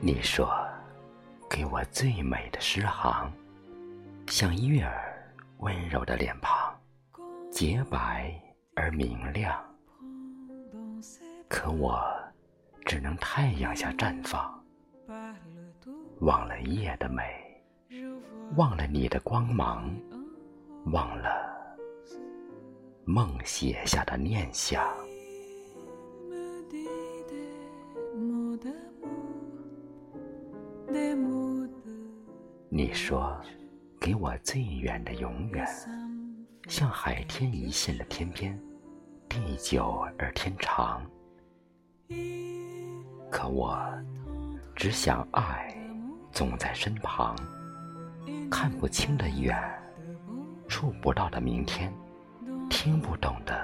你说，给我最美的诗行，像月儿温柔的脸庞，洁白而明亮。可我只能太阳下绽放，忘了夜的美，忘了你的光芒，忘了梦写下的念想。你说，给我最远的永远，像海天一线的天边，地久而天长。可我只想爱，总在身旁，看不清的远，触不到的明天，听不懂的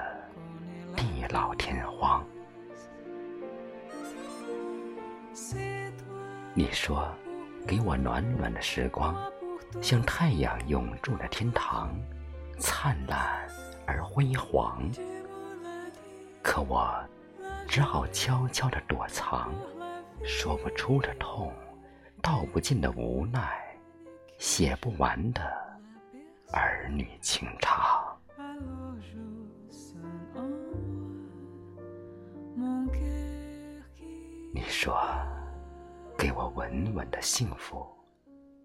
地老天荒。你说。给我暖暖的时光，像太阳永驻的天堂，灿烂而辉煌。可我只好悄悄地躲藏，说不出的痛，道不尽的无奈，写不完的儿女情长。你说。给我稳稳的幸福，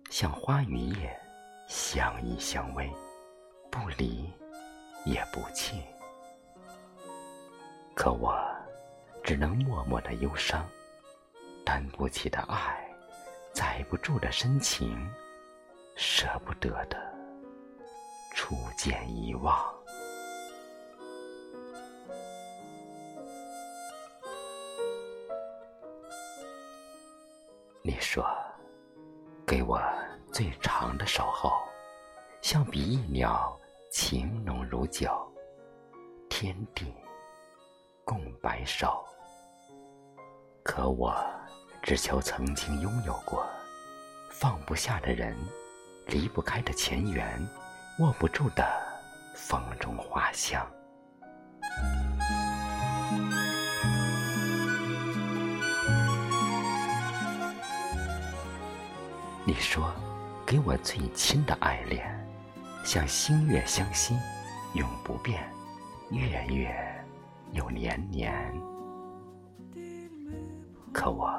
像花与叶，相依相偎，不离也不弃。可我只能默默的忧伤，担不起的爱，载不住的深情，舍不得的初见遗忘。你说，给我最长的守候，像比翼鸟情浓如酒，天地共白首。可我只求曾经拥有过，放不下的人，离不开的前缘，握不住的风中花香。你说，给我最亲的爱恋，像星月相惜，永不变，月月又年年。可我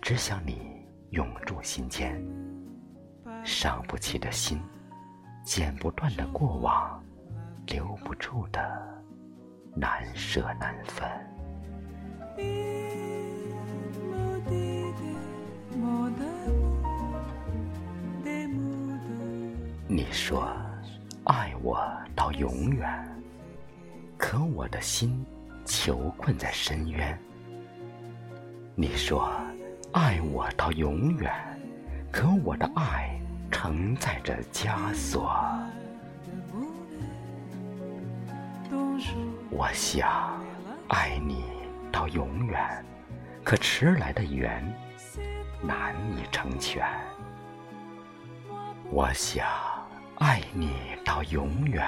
只想你永驻心间，伤不起的心，剪不断的过往，留不住的难舍难分。你说爱我到永远，可我的心囚困在深渊。你说爱我到永远，可我的爱承载着枷锁。我想爱你到永远，可迟来的缘难以成全。我想。爱你到永远，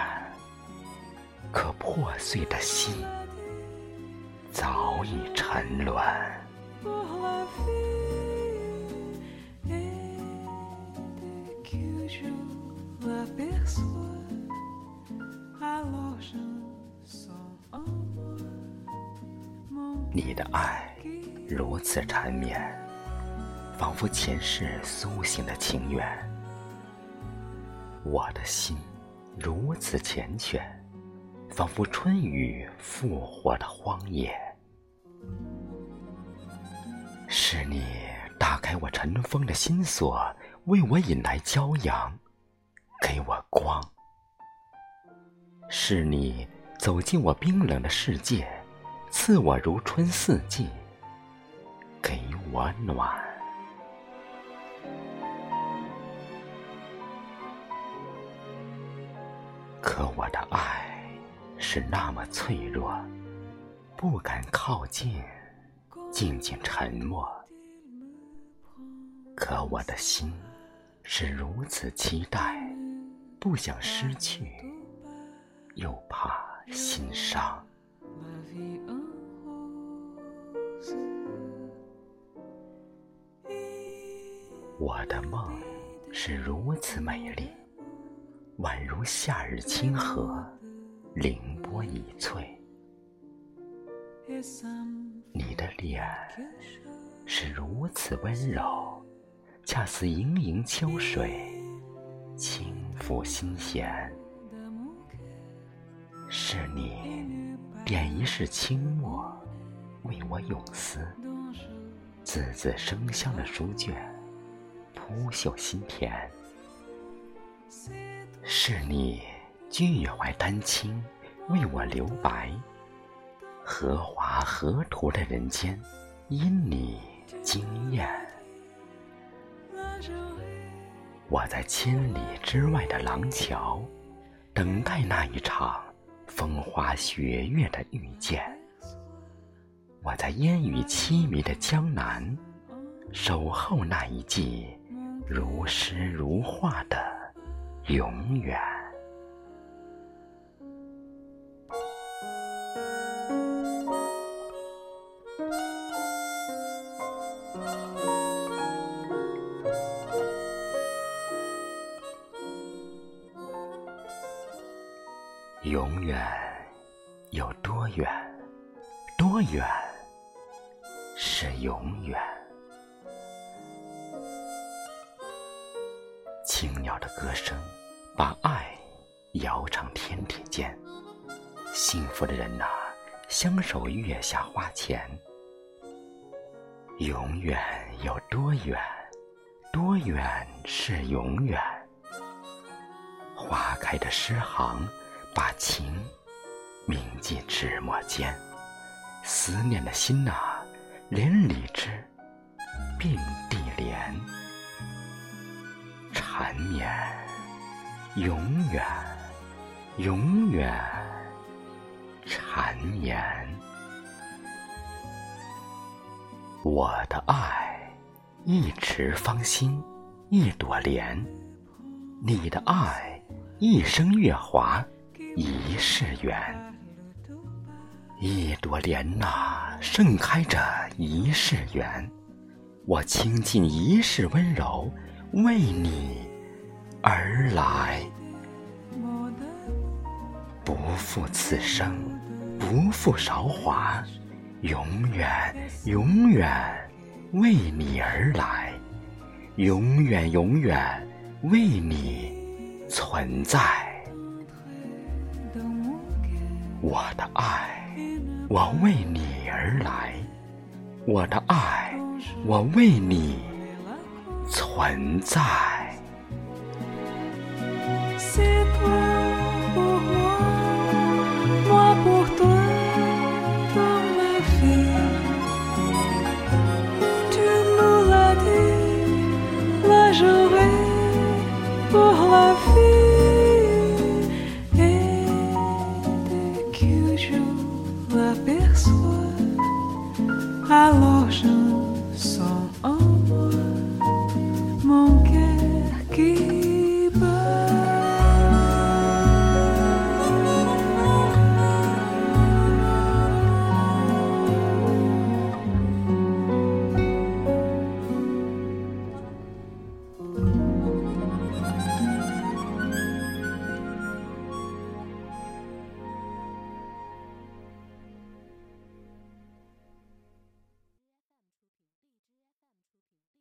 可破碎的心早已沉沦。你的爱如此缠绵，仿佛前世苏醒的情缘。我的心如此缱绻，仿佛春雨复活的荒野。是你打开我尘封的心锁，为我引来骄阳，给我光。是你走进我冰冷的世界，赐我如春四季，给我暖。可我的爱是那么脆弱，不敢靠近，静静沉默。可我的心是如此期待，不想失去，又怕心伤。我的梦是如此美丽，宛如夏日清河，凌波已翠。你的脸是如此温柔，恰似盈盈秋水，轻抚心弦。是你点一世清墨，为我咏思，字字生香的书卷。铺绣心田，是你俱怀丹青为我留白，荷华河图的人间，因你惊艳。我在千里之外的廊桥，等待那一场风花雪月的遇见。我在烟雨凄迷的江南，守候那一季。如诗如画的永远，远有多远？多远是永远？青鸟的歌声，把爱摇唱天地间。幸福的人呐，相守月下花前。永远有多远？多远是永远？花开的诗行，把情铭记纸墨间。思念的心呐，连理枝，并蒂莲。缠绵，永远，永远缠绵。我的爱，一池芳心，一朵莲；你的爱，一生月华，一世缘。一朵莲呐，盛开着一世缘。我倾尽一世温柔。为你而来，不负此生，不负韶华，永远永远为你而来，永远永远为你存在。我的爱，我为你而来，我的爱，我为你。存在。I lost you.